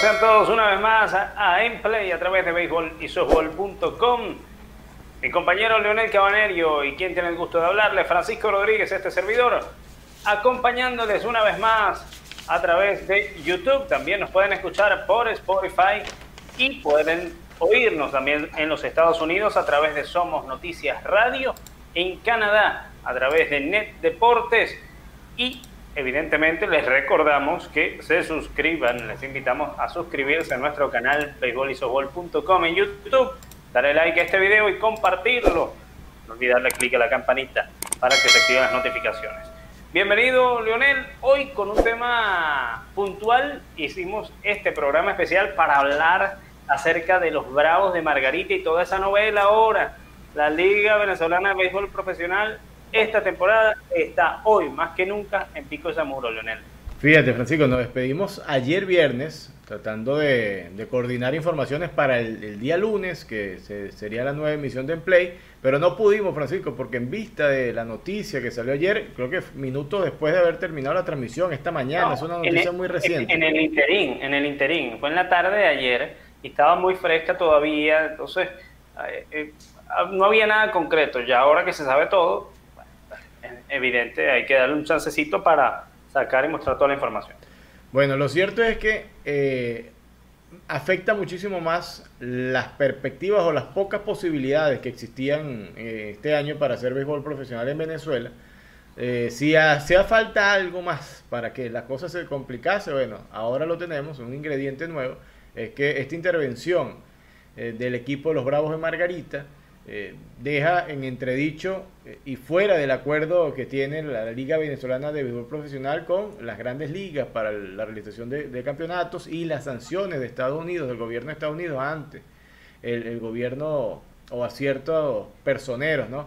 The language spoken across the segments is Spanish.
Sean todos una vez más a Emplay a través de béisbol y softball.com. Mi compañero Leonel Cabanerio y quien tiene el gusto de hablarle, Francisco Rodríguez, este servidor, acompañándoles una vez más a través de YouTube. También nos pueden escuchar por Spotify y pueden oírnos también en los Estados Unidos a través de Somos Noticias Radio, en Canadá a través de Net Deportes y evidentemente les recordamos que se suscriban, les invitamos a suscribirse a nuestro canal beisbolisofball.com en YouTube, darle like a este video y compartirlo. No olvidar darle clic a la campanita para que se activen las notificaciones. Bienvenido Leonel, hoy con un tema puntual hicimos este programa especial para hablar acerca de los Bravos de Margarita y toda esa novela ahora, la Liga Venezolana de Béisbol Profesional esta temporada está hoy más que nunca en Pico de Zamuro, Leonel. Fíjate, Francisco, nos despedimos ayer viernes tratando de, coordinar informaciones para el, día lunes, que sería la nueva emisión de Emplay, pero no pudimos, Francisco, porque en vista de la noticia que salió ayer, creo que minutos después de haber terminado la transmisión esta mañana, es una noticia muy reciente. En, el interín, en el interín, fue en la tarde de ayer y estaba muy fresca todavía, entonces eh, eh, no había nada concreto, ya ahora que se sabe todo, evidente, hay que darle un chancecito para sacar y mostrar toda la información. Bueno, lo cierto es que eh, afecta muchísimo más las perspectivas o las pocas posibilidades que existían eh, este año para hacer béisbol profesional en Venezuela. Eh, si hacía falta algo más para que la cosa se complicase, bueno, ahora lo tenemos, un ingrediente nuevo, es que esta intervención del equipo de los Bravos de Margarita eh, deja en entredicho eh, y fuera del acuerdo que tiene la Liga Venezolana de Béisbol Profesional con las grandes ligas para la realización de, campeonatos y las sanciones de Estados Unidos, del gobierno de Estados Unidos ante el, gobierno o a ciertos personeros ¿no?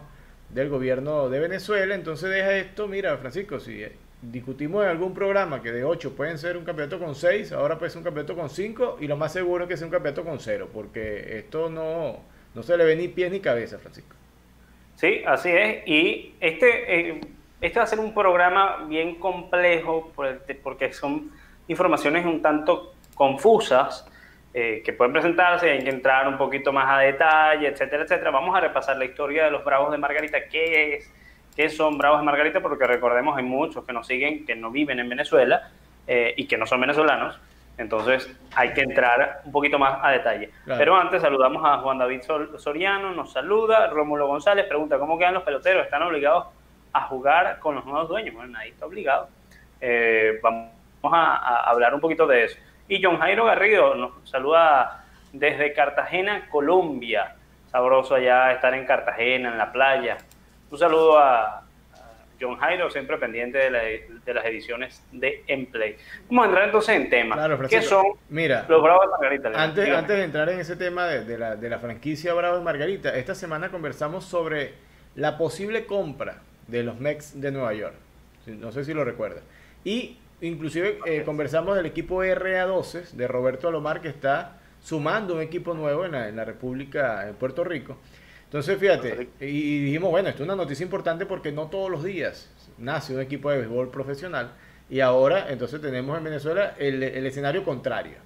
del gobierno de Venezuela. Entonces deja esto, mira Francisco, si discutimos en algún programa que de 8 pueden ser un campeonato con 6, ahora puede ser un campeonato con 5 y lo más seguro es que sea un campeonato con 0, porque esto no no se le ve ni pies ni cabeza, Francisco. Sí, así es. Y este, eh, este va a ser un programa bien complejo porque son informaciones un tanto confusas eh, que pueden presentarse, hay que entrar un poquito más a detalle, etcétera, etcétera. Vamos a repasar la historia de los Bravos de Margarita, qué es, qué son Bravos de Margarita, porque recordemos hay muchos que nos siguen, que no viven en Venezuela eh, y que no son venezolanos. Entonces hay que entrar un poquito más a detalle. Pero antes saludamos a Juan David Soriano, nos saluda, Rómulo González pregunta cómo quedan los peloteros, están obligados a jugar con los nuevos dueños. Bueno, nadie está obligado. Eh, vamos a, hablar un poquito de eso. Y John Jairo Garrido nos saluda desde Cartagena, Colombia. Sabroso allá estar en Cartagena, en la playa. Un saludo a, John Jairo, siempre pendiente de, las ediciones de Emplay. Vamos a entrar entonces en tema. Claro, ¿Qué son mira, los Bravos de Margarita? Antes, antes de entrar en ese tema de, la, de la franquicia Bravos de Margarita, esta semana conversamos sobre la posible compra de los Mets de Nueva York. No sé si lo recuerdas. Y inclusive eh, conversamos del equipo RA12 de Roberto Alomar que está sumando un equipo nuevo en la, en la República, de Puerto Rico. Entonces, fíjate, y dijimos, bueno, esto es una noticia importante porque no todos los días nace un equipo de béisbol profesional y ahora entonces tenemos en Venezuela el, escenario contrario.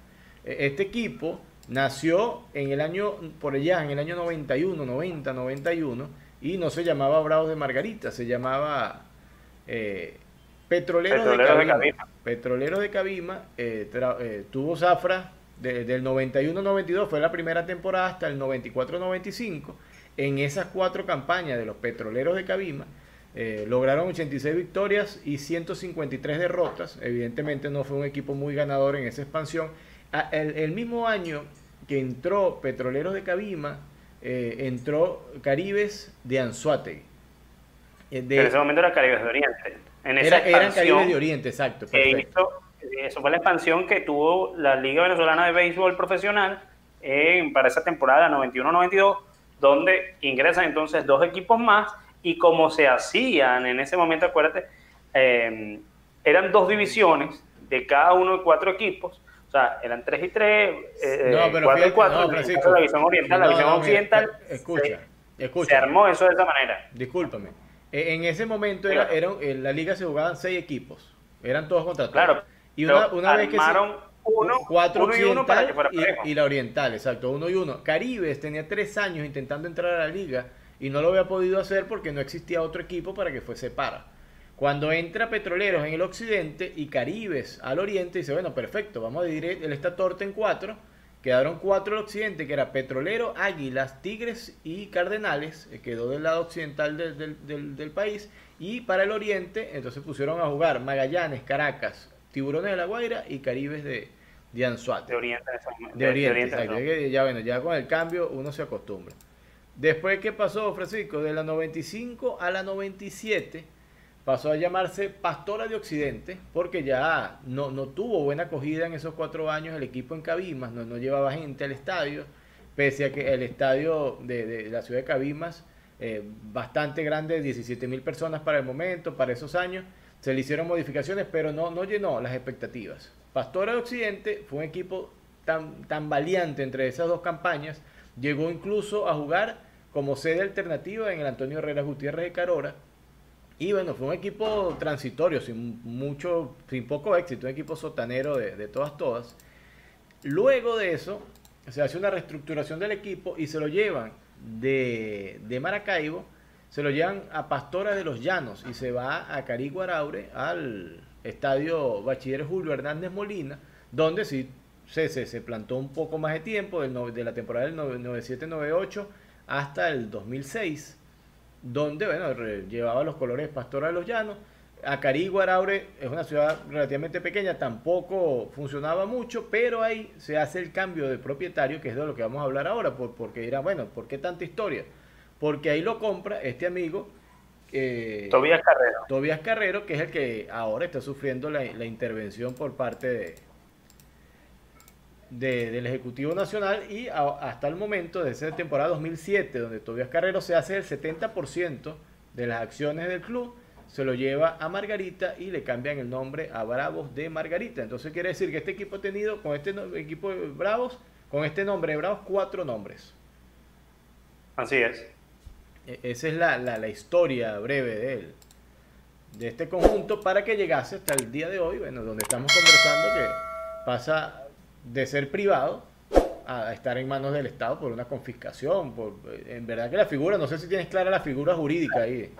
E, este equipo nació en el año, por allá, en el año 91, 90, 91, y no se llamaba Bravos de Margarita, se llamaba eh, Petroleros, de Cabima. Petroleros de Cabima, eh, eh, tuvo zafra del 91-92, fue la primera temporada hasta el 94-95 en esas cuatro campañas de los petroleros de Cabima, eh, lograron 86 victorias y 153 derrotas. Evidentemente no fue un equipo muy ganador en esa expansión. el, mismo año que entró Petroleros de Cabima, eh, entró Caribes de Anzuategui. Eh, en ese momento era Caribes de Oriente. En esa eran Caribes de Oriente, exacto. eso fue la expansión que tuvo la Liga Venezolana de Béisbol Profesional para esa temporada 91-92 donde ingresan entonces dos equipos más y como se hacían en ese momento, acuérdate, em, eran dos divisiones de cada uno de cuatro equipos, o sea, eran tres y tres, eh, no, pero cuatro y cuatro, la visión oriental, la visión occidental, escucha, se, escucha. se armó eso de esa manera. Discúlpame, e, en ese momento era, en la liga se jugaban seis equipos, eran todos contra todos. Claro, y una, una vez que armaron uno, cuatro occidental y, la oriental, exacto, uno y uno. Caribes tenía tres años intentando entrar a la liga y no lo había podido hacer porque no existía otro equipo para que fuese para. Cuando entra Petroleros en el occidente y Caribes al oriente, dice, bueno, perfecto, vamos a dividir el esta torta en cuatro. Quedaron cuatro al occidente, que era Petrolero, Águilas, Tigres y Cardenales, eh, quedó del lado occidental del, país. Y para el oriente, entonces pusieron a jugar Magallanes, Caracas, Tiburones de la Guaira y Caribes de, de Anzuate. De Oriente. De, Oriente, Ya, bueno, ya con el cambio uno se acostumbra. Después, ¿qué pasó, Francisco? De la 95 a la 97 pasó a llamarse Pastora de Occidente porque ya no, no tuvo buena acogida en esos cuatro años el equipo en Cabimas, no, no llevaba gente al estadio, pese a que el estadio de, la ciudad de Cabimas, eh, bastante grande, 17 mil personas para el momento, para esos años, se le hicieron modificaciones, pero no, no llenó las expectativas. Pastora de Occidente fue un equipo tan, valiente entre esas dos campañas, llegó incluso a jugar como sede alternativa en el Antonio Herrera Gutiérrez de Carora, y bueno, fue un equipo transitorio, sin mucho, sin poco éxito, un equipo sotanero de, todas, todas. Luego de eso, se hace una reestructuración del equipo y se lo llevan de, Maracaibo, se lo llevan a Pastora de los Llanos y se va a Cariguaraure, al estadio Bachiller Julio Hernández Molina, donde sí se, se, plantó un poco más de tiempo, de la temporada del 97-98 hasta el 2006 donde bueno, llevaba los colores Pastora de los Llanos. Acarí, Guaraure es una ciudad relativamente pequeña, tampoco funcionaba mucho, pero ahí se hace el cambio de propietario, que es de lo que vamos a hablar ahora, por, porque dirá, bueno, ¿por qué tanta historia? Porque ahí lo compra este amigo. Eh, Tobías Carrero. Tobías Carrero, que es el que ahora está sufriendo la intervención por parte de, del Ejecutivo Nacional y hasta el momento, desde esa temporada 2007, donde Tobias Carrero se hace el 70% de las acciones del club, se lo lleva a Margarita y le cambian el nombre a Bravos de Margarita. Entonces quiere decir que este equipo ha tenido, con este equipo de Bravos, con este nombre de Bravos, cuatro nombres. Así es. E, esa es la, la, historia breve de él, de este conjunto, para que llegase hasta el día de hoy, bueno, donde estamos conversando que pasa de ser privado a estar en manos del Estado por una confiscación. Por, en verdad que la figura, no sé si tienes clara la figura jurídica ahí.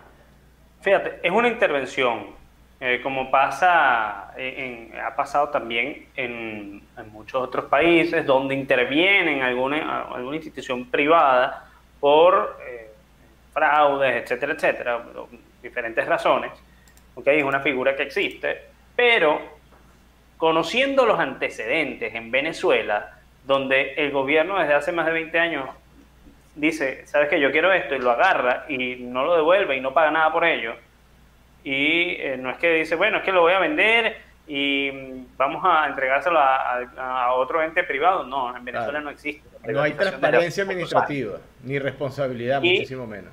Fíjate, es una intervención, eh, como pasa, en, ha pasado también en, muchos otros países, donde intervienen alguna, alguna institución privada por eh, fraudes, etcétera, etcétera, diferentes razones. Okay, es una figura que existe, pero conociendo los antecedentes en Venezuela, donde el gobierno desde hace más de 20 años dice, sabes que yo quiero esto y lo agarra y no lo devuelve y no paga nada por ello, y eh, no es que dice, bueno, es que lo voy a vender y mm, vamos a entregárselo a, otro ente privado, no, en Venezuela no existe. No hay transparencia administrativa, ni responsabilidad, muchísimo menos.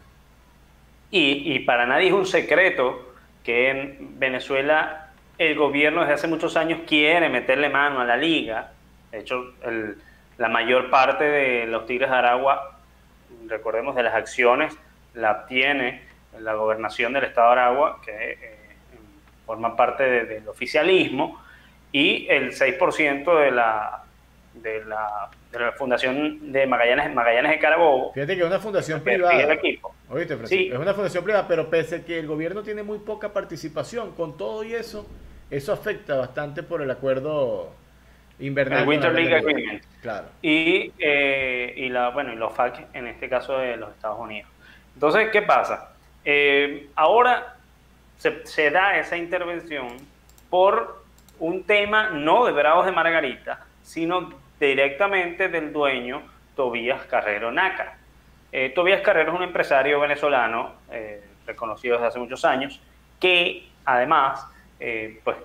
Y, y para nadie es un secreto que en Venezuela el gobierno desde hace muchos años quiere meterle mano a la liga. De hecho, la mayor parte de los Tigres de Aragua, recordemos de las acciones, la obtiene la gobernación del Estado de Aragua, que eh, forma parte del oficialismo, y el 6% de la, de la, de la Fundación de Magallanes, Magallanes de Carabobo. Fíjate que es una fundación privada. Oíste, Es una fundación privada, pero pese a que el gobierno tiene muy poca participación, con todo y eso, eso afecta bastante por el acuerdo invernal. El Winter League Agreement. Claro. Y, eh, y, la, bueno, y los FAC, en este caso de los Estados Unidos. Entonces, ¿qué pasa? Eh, ahora se, se, da esa intervención por un tema no de Bravos de Margarita, sino directamente del dueño Tobías Carrero Naca. Eh, Tobías Carrero es un empresario venezolano reconocido desde hace muchos años que además eh, pues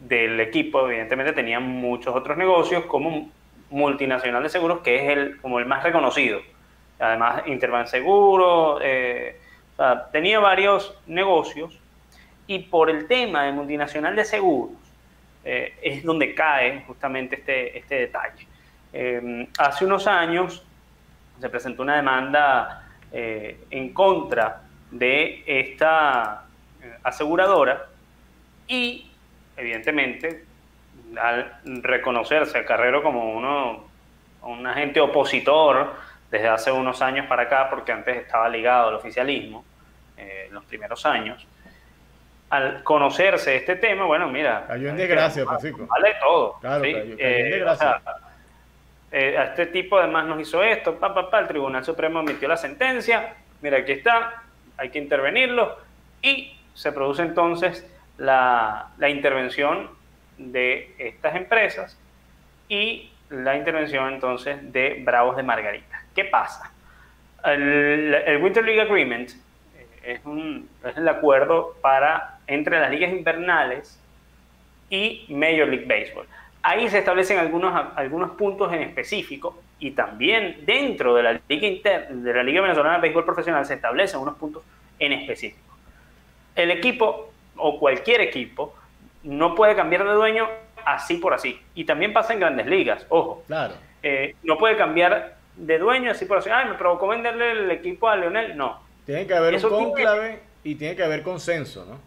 del equipo, evidentemente tenía muchos otros negocios como multinacional de seguros, que es el, como el más reconocido. Además, Interbank Seguro, eh, tenía varios negocios y por el tema de multinacional de seguros eh, es donde cae justamente este, este detalle. hace unos años se presentó una demanda en contra de esta aseguradora y evidentemente al reconocerse a Carrero como uno, un agente opositor desde hace unos años para acá, porque antes estaba ligado al oficialismo, eh, en los primeros años, al conocerse este tema, bueno, mira. Cayó en desgracia, Francisco. Vale todo. Claro, eh, eh, a este tipo además nos hizo esto, pa, pa, el Tribunal Supremo emitió la sentencia, mira, aquí está, hay que intervenirlo, y se produce entonces la, la intervención de estas empresas y la intervención entonces de Bravos de Margarita. ¿Qué pasa? El, Winter League Agreement eh, es, un, es el acuerdo para, entre las ligas invernales y Major League Baseball. Ahí se establecen algunos, algunos puntos en específico y también dentro de la Liga, Inter, de la Liga Venezolana de Béisbol Profesional se establecen unos puntos en específico. El equipo o cualquier equipo no puede cambiar de dueño así por así. Y también pasa en grandes ligas, ojo. Claro. Eh, no puede cambiar de dueño así por así. Ay, me provocó venderle el equipo a Leonel. No. Tiene que haber un conclave y tiene que haber consenso, ¿no?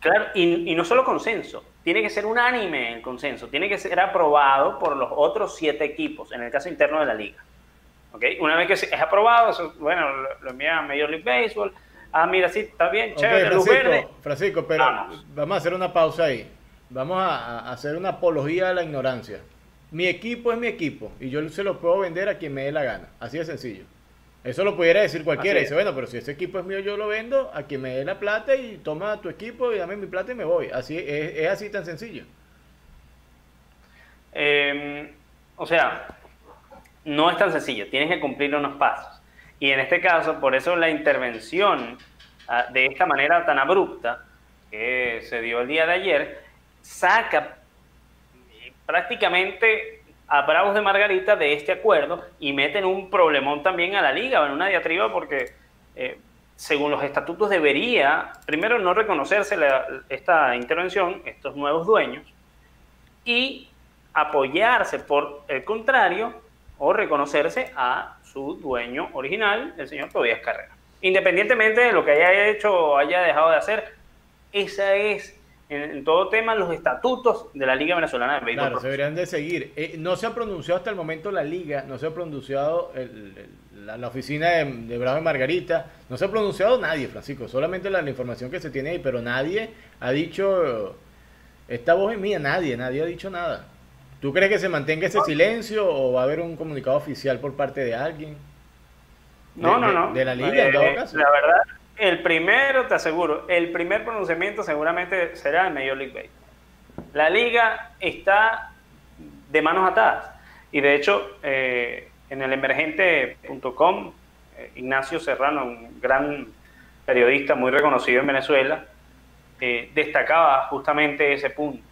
Claro, y, y no solo consenso, tiene que ser unánime el consenso, tiene que ser aprobado por los otros siete equipos, en el caso interno de la liga. ¿Okay? Una vez que es aprobado, bueno, lo, envía a Major League Baseball. Ah, mira, sí, está bien, chévere, Francisco, Francisco, pero vamos. a hacer una pausa ahí. Vamos a, hacer una apología a la ignorancia. Mi equipo es mi equipo y yo se lo puedo vender a quien me dé la gana. Así de sencillo. Eso lo pudiera decir cualquiera. Dice, bueno, pero si ese equipo es mío, yo lo vendo a quien me dé la plata y toma tu equipo y dame mi plata y me voy. Así es, así tan sencillo. Em, o sea, no es tan sencillo. Tienes que cumplir unos pasos. Y en este caso, por eso la intervención ah, de esta manera tan abrupta que se dio el día de ayer, saca prácticamente a Bravos de Margarita de este acuerdo y meten un problemón también a la liga, en una diatriba porque eh, según los estatutos debería primero no reconocerse esta intervención, estos nuevos dueños, y apoyarse por el contrario o reconocerse a su dueño original, el señor Tobias Carrera. Independientemente de lo que haya hecho o haya dejado de hacer, esa es en, todo tema los estatutos de la Liga Venezolana de Béisbol. Claro, se deberían de seguir. Eh, no se ha pronunciado hasta el momento la Liga, no se ha pronunciado la, oficina de, Bravo y Margarita, no se ha pronunciado nadie, Francisco, solamente la, información que se tiene ahí, pero nadie ha dicho, esta voz es mía, nadie, nadie ha dicho nada. ¿Tú crees que se mantenga ese silencio o va a haber un comunicado oficial por parte de alguien? No, no, no. De la liga, en todo eh, caso. La verdad, el primero, te aseguro, el primer pronunciamiento seguramente será el Major League Baseball. La liga está de manos atadas. Y de hecho, eh, en el emergente.com, eh, Ignacio Serrano, un gran periodista muy reconocido en Venezuela, eh, destacaba justamente ese punto.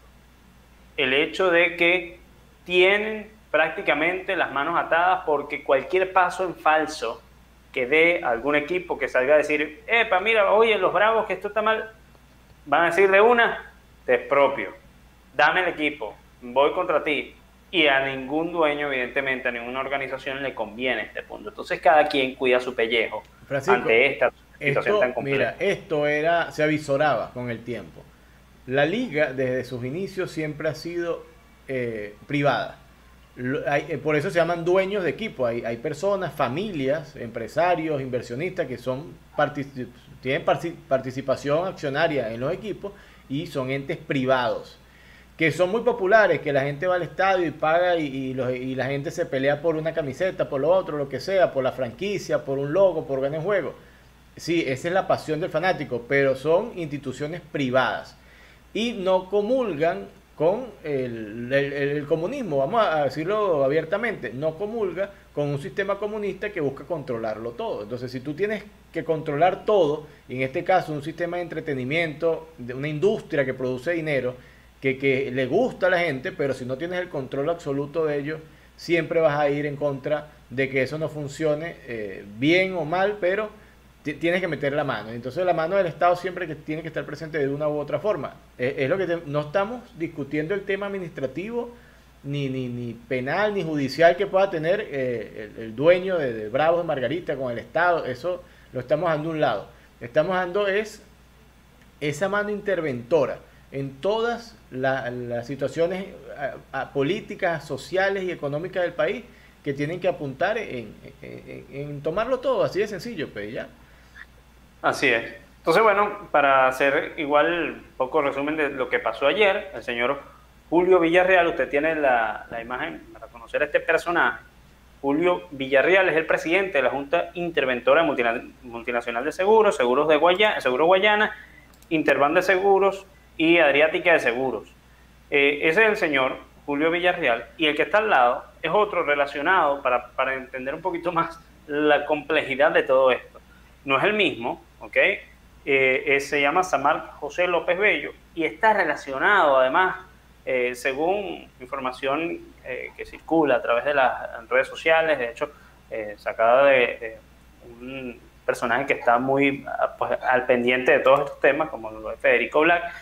El hecho de que tienen prácticamente las manos atadas porque cualquier paso en falso que dé algún equipo que salga a decir, epa, mira, oye, los bravos, que esto está mal, van a decir de una, te propio, dame el equipo, voy contra ti. Y a ningún dueño, evidentemente, a ninguna organización le conviene este punto. Entonces cada quien cuida su pellejo ante esta situación tan compleja. Mira, esto era, se avisoraba con el tiempo. La liga, desde sus inicios, siempre ha sido eh, privada. Eh, por eso se llaman dueños de equipo. Hay, personas, familias, empresarios, inversionistas que son tienen participación accionaria en los equipos y son entes privados que son muy populares, que la gente va al estadio y paga y, la gente se pelea por una camiseta, por lo otro, lo que sea, por la franquicia, por un logo, por ganar juego. Sí, esa es la pasión del fanático, pero son instituciones privadas y no comulgan con el, comunismo, vamos a decirlo abiertamente, no comulga con un sistema comunista que busca controlarlo todo. Entonces, si tú tienes que controlar todo, y en este caso un sistema de entretenimiento, de una industria que produce dinero, que, le gusta a la gente, pero si no tienes el control absoluto de ello, siempre vas a ir en contra de que eso no funcione eh, bien o mal, pero tienes que meter la mano. Entonces la mano del Estado siempre que tiene que estar presente de una u otra forma. Es, lo que no estamos discutiendo el tema administrativo, ni, ni, ni penal, ni judicial que pueda tener eh, el, dueño de, de, Bravos de Margarita con el Estado. Eso lo estamos dando a un lado. Estamos dando es esa mano interventora en todas las situaciones políticas, sociales y económicas del país que tienen que apuntar en, tomarlo todo, así de sencillo, pues ya. Así es. Entonces, bueno, para hacer igual poco resumen de lo que pasó ayer, el señor Julio Villarreal, usted tiene la, la imagen para conocer a este personaje. Julio Villarreal es el presidente de la Junta Interventora Multinacional de Seguros, Seguros de Guayana, Seguro Guayana, Interban de Seguros y Adriática de Seguros. Eh, ese es el señor Julio Villarreal y el que está al lado es otro relacionado para, para entender un poquito más la complejidad de todo esto. No es el mismo, ¿ok? Eh, se llama Samar José López Bello y está relacionado además, eh, según información que circula a través de las redes sociales, de hecho, sacada de, un personaje que está muy pues, al pendiente de todos estos temas, como lo de Federico Black,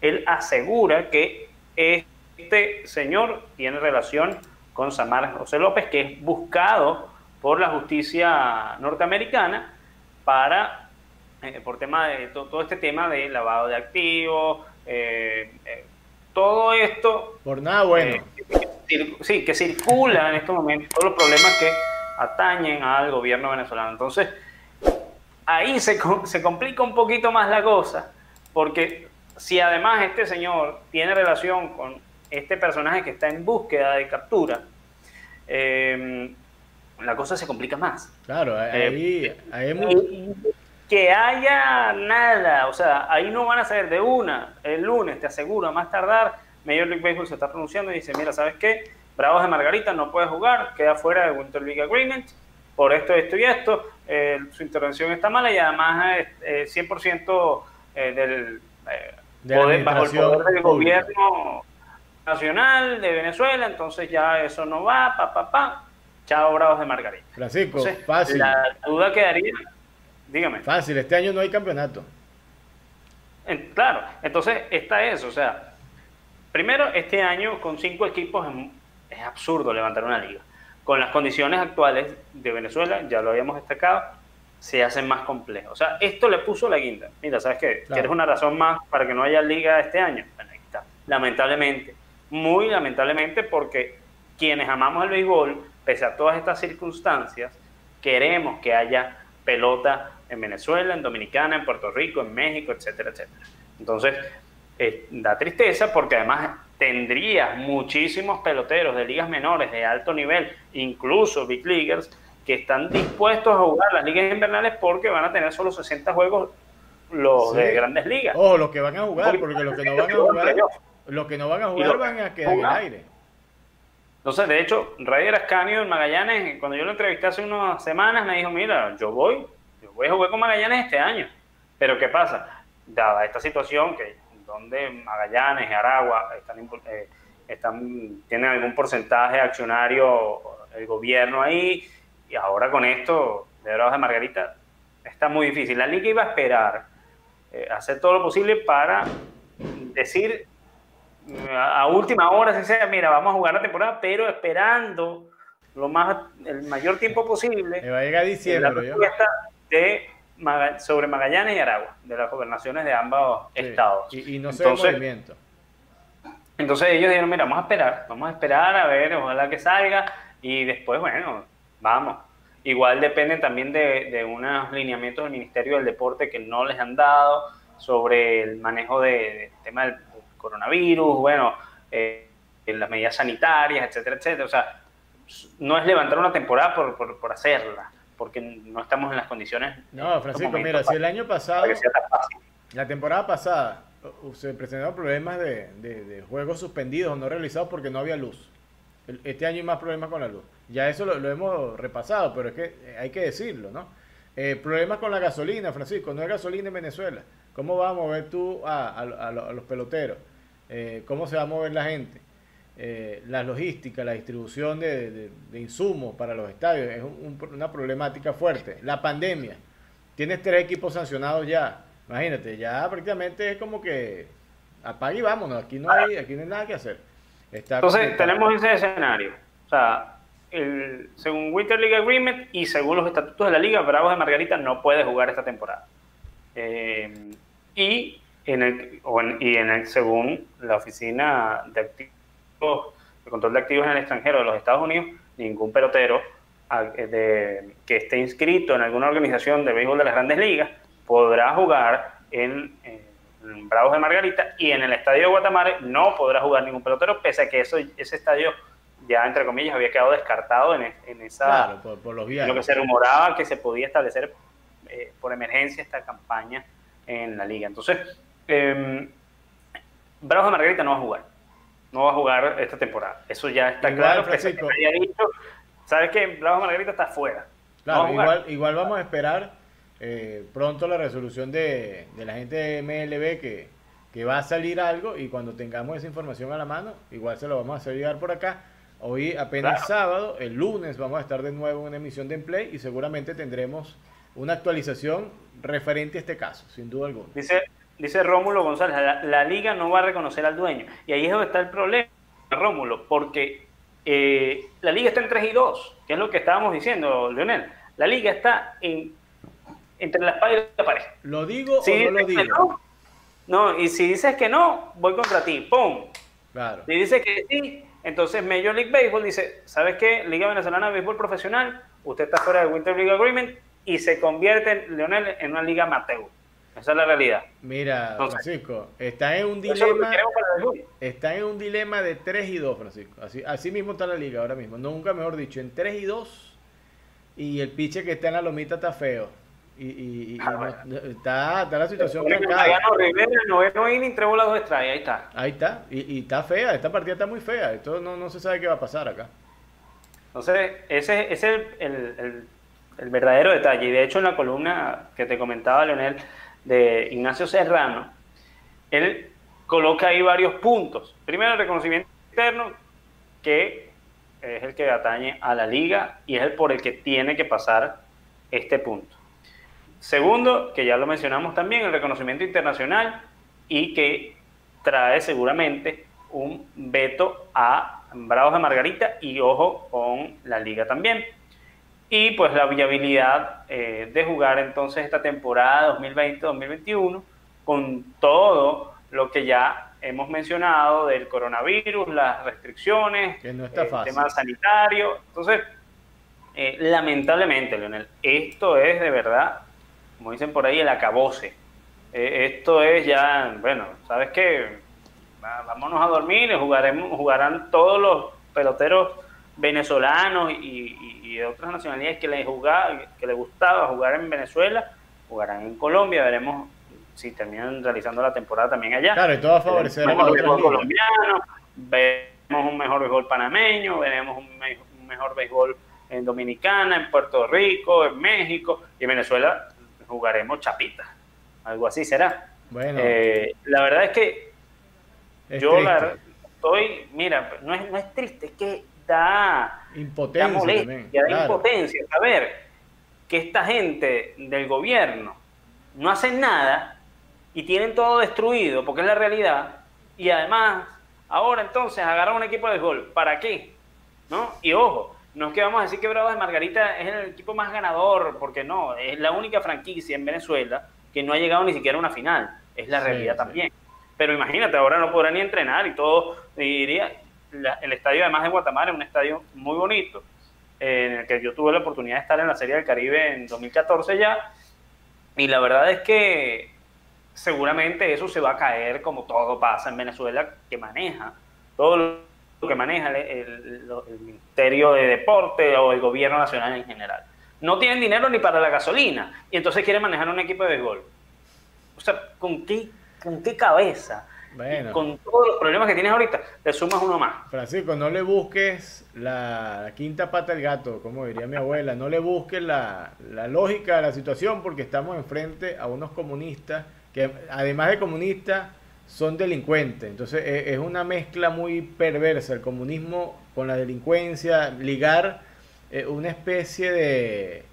él asegura que este señor tiene relación con Samar José López, que es buscado por la justicia norteamericana para, eh, por tema de todo este tema de lavado de activos, eh, eh, todo esto. Por nada bueno. sí, que circula en estos momentos, todos los problemas que atañen al gobierno venezolano. Entonces, ahí se, se complica un poquito más la cosa, porque si además este señor tiene relación con este personaje que está en búsqueda de captura, la cosa se complica más. Claro, ahí, eh, ahí Que haya nada, o sea, ahí no van a saber de una, el lunes, te aseguro, a más tardar, Major League Baseball se está pronunciando y dice, mira, ¿sabes qué? Bravos de Margarita no puede jugar, queda fuera del Winter League Agreement, por esto, esto y esto, eh, su intervención está mala y además eh, 100% eh, del bajo el poder del gobierno nacional de Venezuela, entonces ya eso no va, pa, pa, pa. Chao, Bravos de Margarita. Francisco, fácil. La duda quedaría, dígame. Fácil, este año no hay campeonato. claro, entonces está eso, o sea, primero, este año con cinco equipos es absurdo levantar una liga. Con las condiciones actuales de Venezuela, ya lo habíamos destacado, se hacen más complejos. O sea, esto le puso la guinda. Mira, ¿sabes qué? ¿Quieres una razón más para que no haya liga este año? Bueno, ahí está. Lamentablemente, muy lamentablemente, porque quienes amamos el béisbol, pese a todas estas circunstancias, queremos que haya pelota en Venezuela, en Dominicana, en Puerto Rico, en México, etcétera, etcétera. Entonces, eh, da tristeza porque además tendrías muchísimos peloteros de ligas menores de alto nivel, incluso big leaguers, que están dispuestos a jugar las ligas invernales porque van a tener solo 60 juegos los de grandes ligas. O los que van a jugar, porque los que no van a jugar, los que no van a jugar van a quedar en el aire. Entonces, de hecho, Raider Ascanio en Magallanes, cuando yo lo entrevisté hace unas semanas, me dijo, mira, yo voy, voy a jugar con Magallanes este año. Pero ¿qué pasa? Dada esta situación que donde Magallanes y Aragua están, eh, están, tienen algún porcentaje accionario el gobierno ahí, y ahora con esto de Bravos de Margarita está muy difícil. La liga iba a esperar, eh, hacer todo lo posible para decir a, última hora, si sea, mira, vamos a jugar la temporada, pero esperando lo más el mayor tiempo posible. Me va a llegar diciembre. De sobre Magallanes y Aragua, de las gobernaciones de ambos estados. Y, no se entonces, movimiento. Entonces ellos dijeron, mira, vamos a esperar, vamos a esperar a ver, ojalá que salga, y después, bueno, vamos. Igual dependen también de, unos lineamientos del Ministerio del Deporte que no les han dado sobre el manejo del tema del, coronavirus, bueno, eh, en las medidas sanitarias, etcétera, etcétera. O sea, no es levantar una temporada por, por, hacerla, porque no estamos en las condiciones. No, Francisco, mira, si el año pasado, la temporada pasada, se presentaron problemas de, de, juegos suspendidos o no realizados porque no había luz. Este año hay más problemas con la luz. Ya eso lo, hemos repasado, pero es que eh, hay que decirlo, ¿no? Eh, problemas con la gasolina, Francisco, no hay gasolina en Venezuela. ¿Cómo vas a mover tú a, los peloteros? Eh, ¿Cómo se va a mover la gente? La logística, la distribución de, insumos para los estadios es una problemática fuerte. La pandemia. Tienes tres equipos sancionados ya. Imagínate, ya prácticamente es como que apague y vámonos. Aquí no hay, aquí no hay nada que hacer. Entonces, tenemos ese escenario. O sea, el, según Winter League Agreement y según los estatutos de la liga, Bravos de Margarita no puede jugar esta temporada. Eh, y en el, y en el, según la Oficina de De Control de Activos en el extranjero de los Estados Unidos, ningún pelotero de, que esté inscrito en alguna organización de béisbol de las grandes ligas podrá jugar en, Bravos de Margarita y en el estadio de Guatemala no podrá jugar ningún pelotero, pese a que eso, ese estadio ya entre comillas había quedado descartado en, en esa por, los lo que se rumoraba que se podía establecer eh, por emergencia esta campaña en la liga. Entonces, eh, Bravos de Margarita no va a jugar. No va a jugar esta temporada. Eso ya está claro. Sabes que Bravos de Margarita está fuera. Claro, igual, igual vamos a esperar eh, pronto la resolución de, la gente de MLB que, que, va a salir algo y cuando tengamos esa información a la mano, igual se lo vamos a hacer llegar por acá. Hoy apenas sábado, el lunes vamos a estar de nuevo en una emisión de Emplay y seguramente tendremos una actualización referente a este caso, sin duda alguna. Dice, dice Rómulo González, la, liga no va a reconocer al dueño. Y ahí es donde está el problema, Rómulo, porque eh, la liga está en 3 y 2, que es lo que estábamos diciendo, Leonel. La liga está en, entre la espada y la pared. ¿Lo digo o no lo digo? No, y si dices que no, voy contra ti, ¡pum! Claro. Si dices que sí, entonces Major League Baseball dice, ¿sabes qué? Liga Venezolana de Béisbol Profesional, usted está fuera del Winter League Agreement y se convierte, Leonel, en una liga amateur. Esa es la realidad. Mira, Francisco, está en un dilema. Está en un dilema de 3 y 2, Francisco. Así, así mismo está la liga ahora mismo. Nunca mejor dicho, en 3 y 2. Y el piche que está en la lomita está feo. Y, y, ah, está, está, la situación trancada. No, no inning, tres bolas, dos ahí está. Ahí está. Y, está fea, esta partida está muy fea. Esto no, no se sabe qué va a pasar acá. Entonces, ese, ese es el, el, el verdadero detalle. Y de hecho, en la columna que te comentaba, Leonel, de Ignacio Serrano, él coloca ahí varios puntos. Primero, el reconocimiento interno, que es el que atañe a la liga y es el por el que tiene que pasar este punto. Segundo, que ya lo mencionamos también, el reconocimiento internacional y que trae seguramente un veto a Bravos de Margarita y ojo con la liga también y pues la viabilidad eh, de jugar entonces esta temporada 2020-2021 con todo lo que ya hemos mencionado del coronavirus, las restricciones, el tema sanitario. Entonces, eh, lamentablemente, Leonel, esto es de verdad, como dicen por ahí, el acabose. Eh, esto es ya, bueno, ¿sabes qué? Vámonos a dormir, jugaremos, jugarán todos los peloteros venezolanos y de otras nacionalidades que les jugaba, que les gustaba jugar en Venezuela, jugarán en Colombia, veremos si terminan realizando la temporada también allá. Claro, y todo a favorecer a los colombianos, veremos un mejor béisbol panameño, veremos un, mejor béisbol en Dominicana, en Puerto Rico, en México y en Venezuela jugaremos chapita, algo así será. Bueno, eh, la verdad es que yo estoy, mira, no es, no es triste, es que da impotencia, da impotencia saber que esta gente del gobierno no hacen nada y tienen todo destruido, porque es la realidad, y además, ahora entonces agarrar un equipo de gol, ¿para qué? ¿No? Y ojo, no es que vamos a decir que Bravos de Margarita es el equipo más ganador, porque no, es la única franquicia en Venezuela que no ha llegado ni siquiera a una final, es la realidad también. Pero imagínate, ahora no podrán ni entrenar y todo, diría, el estadio además de Guatemala es un estadio muy bonito, en el que yo tuve la oportunidad de estar en la Serie del Caribe en 2014 ya, y la verdad es que seguramente eso se va a caer como todo pasa en Venezuela, que maneja todo lo que maneja el, Ministerio de Deporte o el gobierno nacional en general. No tienen dinero ni para la gasolina y entonces quieren manejar un equipo de béisbol. O sea, ¿con qué, con qué cabeza? Con todos los problemas que tienes ahorita, te sumas uno más. Francisco, no le busques la, quinta pata del gato, como diría mi abuela. No le busques la, lógica de la situación porque estamos enfrente a unos comunistas que, además de comunistas, son delincuentes. Entonces e, es una mezcla muy perversa el comunismo con la delincuencia, ligar eh, una especie de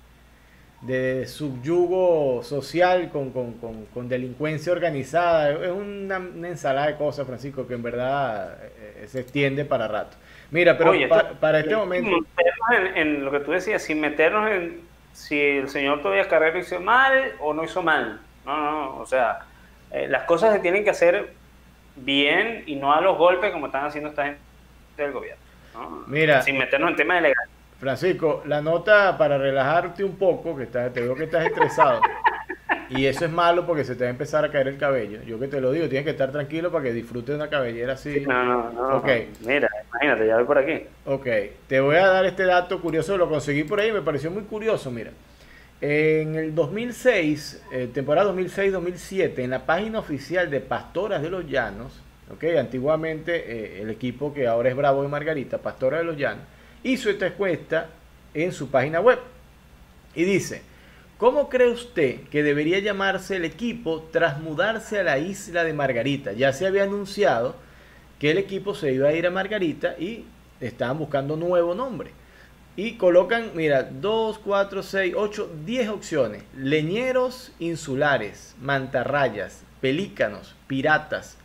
de subyugo social con, con, delincuencia organizada. Es una, ensalada de cosas, Francisco, que en verdad eh, se extiende para rato. Mira, pero para este momento... En, lo que tú decías, sin meternos en si el señor todavía Carrero hizo mal o no hizo mal. No, no, o sea, eh, las cosas se tienen que hacer bien y no a los golpes como están haciendo esta gente del gobierno. Mira, sin meternos en temas de. Francisco, la nota para relajarte un poco, que estás, te veo que estás estresado. Y eso es malo porque se te va a empezar a caer el cabello. Yo que te lo digo, tienes que estar tranquilo para que disfrutes una cabellera así. No, no, no. Okay. Mira, imagínate, ya voy por aquí. Ok, te voy a dar este dato curioso, lo conseguí por ahí, me pareció muy curioso, mira. En el 2006, eh, temporada 2006-2007, en la página oficial de Pastoras de los Llanos, okay, antiguamente eh, el equipo que ahora es Bravo de Margarita, Pastora de los Llanos, hizo esta encuesta en su página web. Y dice, ¿cómo cree usted que debería llamarse el equipo tras mudarse a la isla de Margarita? Ya se había anunciado que el equipo se iba a ir a Margarita y estaban buscando nuevo nombre. Y colocan, mira, 2, 4, 6, 8, 10 opciones. Leñeros insulares, mantarrayas, pelícanos, piratas,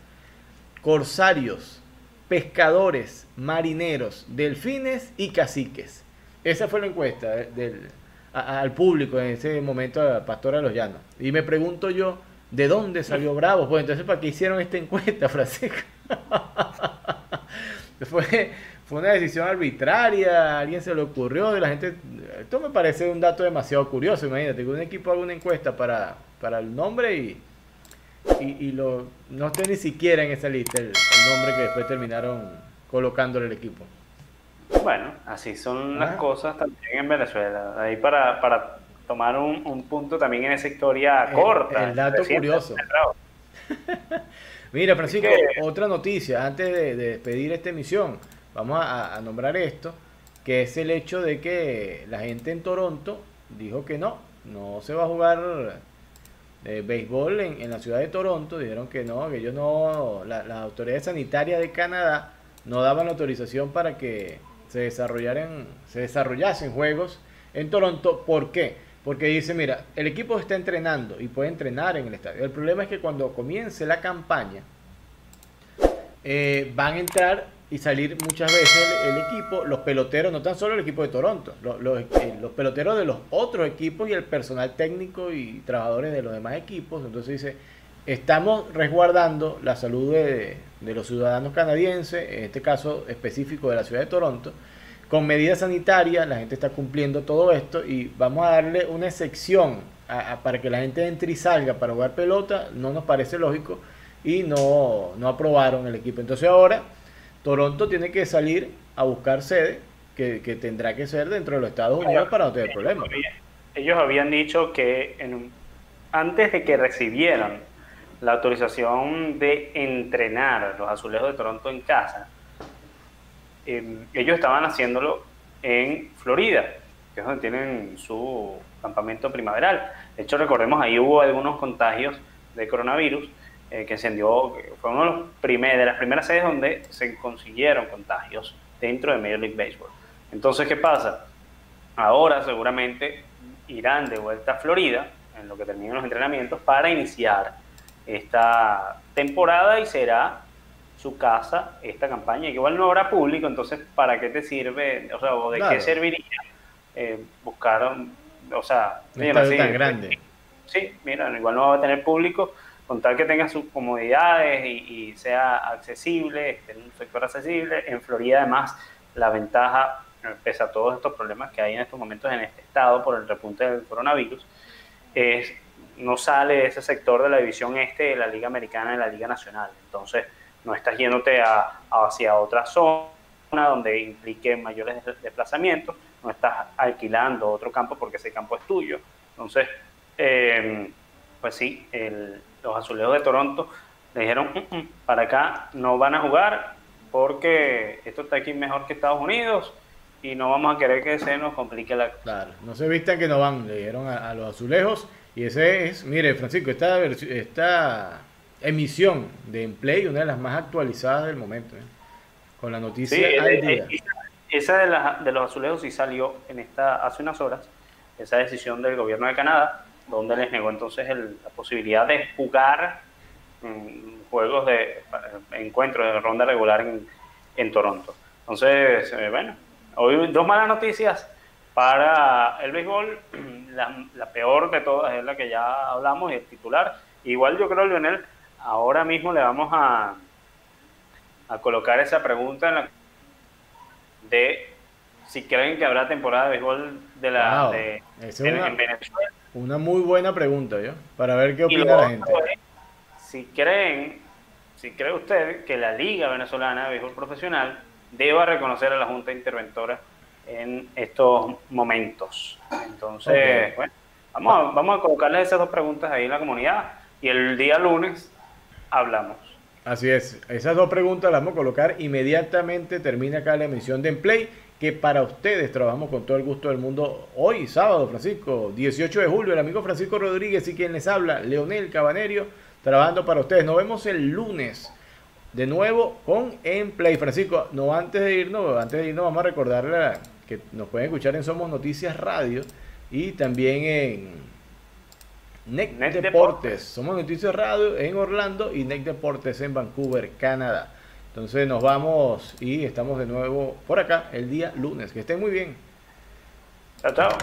corsarios, pescadores, marineros, delfines y caciques. Esa fue la encuesta del, al público en ese momento a Pastora de los Llanos. Y me pregunto yo, ¿de dónde salió Bravo? Pues entonces, ¿para qué hicieron esta encuesta, Francisco? fue fue una decisión arbitraria, a alguien se le ocurrió, de la gente, esto me parece un dato demasiado curioso, imagínate que un equipo haga una encuesta para, para el nombre y, y, lo, no esté ni siquiera en esa lista el, nombre que después terminaron colocándole el equipo. Bueno, así son las cosas también en Venezuela. Ahí para, para tomar un, punto también en esa historia corta. El dato curioso. Mira, Francisco, otra noticia antes de, de despedir esta emisión vamos a, nombrar esto, que es el hecho de que la gente en Toronto dijo que no, no se va a jugar eh, béisbol en, la ciudad de Toronto, dijeron que no, que ellos no, las autoridades sanitarias de Canadá no daban autorización para que se desarrollaran, se desarrollasen juegos en Toronto. ¿Por qué? Porque dice, mira, el equipo está entrenando y puede entrenar en el estadio. El problema es que cuando comience la campaña, eh, van a entrar y salir muchas veces el, equipo, los peloteros, no tan solo el equipo de Toronto, los, eh, los, peloteros de los otros equipos y el personal técnico y trabajadores de los demás equipos. Entonces dice, estamos resguardando la salud de, los ciudadanos canadienses, en este caso específico de la ciudad de Toronto, con medidas sanitarias, la gente está cumpliendo todo esto y vamos a darle una excepción para que la gente entre y salga para jugar pelota, no nos parece lógico y no, no aprobaron el equipo. Entonces ahora Toronto tiene que salir a buscar sede, que, tendrá que ser dentro de los Estados Unidos para no tener problemas. Ellos habían dicho que en, antes de que recibieran la autorización de entrenar los azulejos de Toronto en casa, em, ellos estaban haciéndolo en Florida, que es donde tienen su campamento primaveral. De hecho, recordemos, ahí hubo algunos contagios de coronavirus eh, que encendió, fue uno de, los de las primeras sedes donde se consiguieron contagios dentro de Major League Baseball. Entonces, ¿qué pasa? Ahora seguramente irán de vuelta a Florida, en lo que terminan los entrenamientos, para iniciar esta temporada y será su casa esta campaña, que igual no habrá público, entonces, ¿para qué te sirve? O sea, ¿o ¿de qué serviría eh, buscar, o sea, un tan grande? Sí, mira, igual no va a tener público, con tal que tenga sus comodidades y, sea accesible, esté en un sector accesible. En Florida, además, la ventaja, eh, pese a todos estos problemas que hay en estos momentos en este estado por el repunte del coronavirus, es no sale ese sector de la división este de la Liga Americana y la Liga Nacional. Entonces, no estás yéndote a, hacia otra zona donde implique mayores desplazamientos, no estás alquilando otro campo porque ese campo es tuyo. Entonces, eh, pues sí, el, los azulejos de Toronto le dijeron, mm, mm, para acá no van a jugar porque esto está aquí mejor que Estados Unidos y no vamos a querer que se nos complique la cosa. Claro, no se vistan que no van, le dijeron a, los azulejos y ese es, mire Francisco, esta, esta emisión de Emplay, una de las más actualizadas del momento, ¿eh? con la noticia Esa de, de los azulejos sí salió en esta hace unas horas, esa decisión del gobierno de Canadá donde les negó entonces la posibilidad de jugar juegos de encuentros de ronda regular en, Toronto. Entonces, eh, bueno, hoy dos malas noticias para el béisbol. La, peor de todas es la que ya hablamos, el titular. Igual yo creo, Lionel, ahora mismo le vamos a, a colocar esa pregunta en la, de si creen que habrá temporada de béisbol de la de, en Venezuela. Una muy buena pregunta, yo, para ver qué opina la gente. si creen, si cree usted que la Liga Venezolana de Béisbol Profesional deba reconocer a la Junta Interventora en estos momentos. Entonces, bueno, vamos a, vamos a colocarles esas dos preguntas ahí en la comunidad y el día lunes hablamos. Así es, esas dos preguntas las vamos a colocar inmediatamente termina acá la emisión de Emplay que para ustedes trabajamos con todo el gusto del mundo hoy, sábado, Francisco, 18 de julio, el amigo Francisco Rodríguez y quien les habla, Leonel Cabanerio, trabajando para ustedes. Nos vemos el lunes de nuevo con En Play. Francisco, no antes de irnos, antes de irnos vamos a recordarle que nos pueden escuchar en Somos Noticias Radio y también en NEC, Deportes. Somos Noticias Radio en Orlando y NEC Deportes en Vancouver, Canadá. Entonces nos vamos y estamos de nuevo por acá el día lunes. Que estén muy bien. Chao, chao.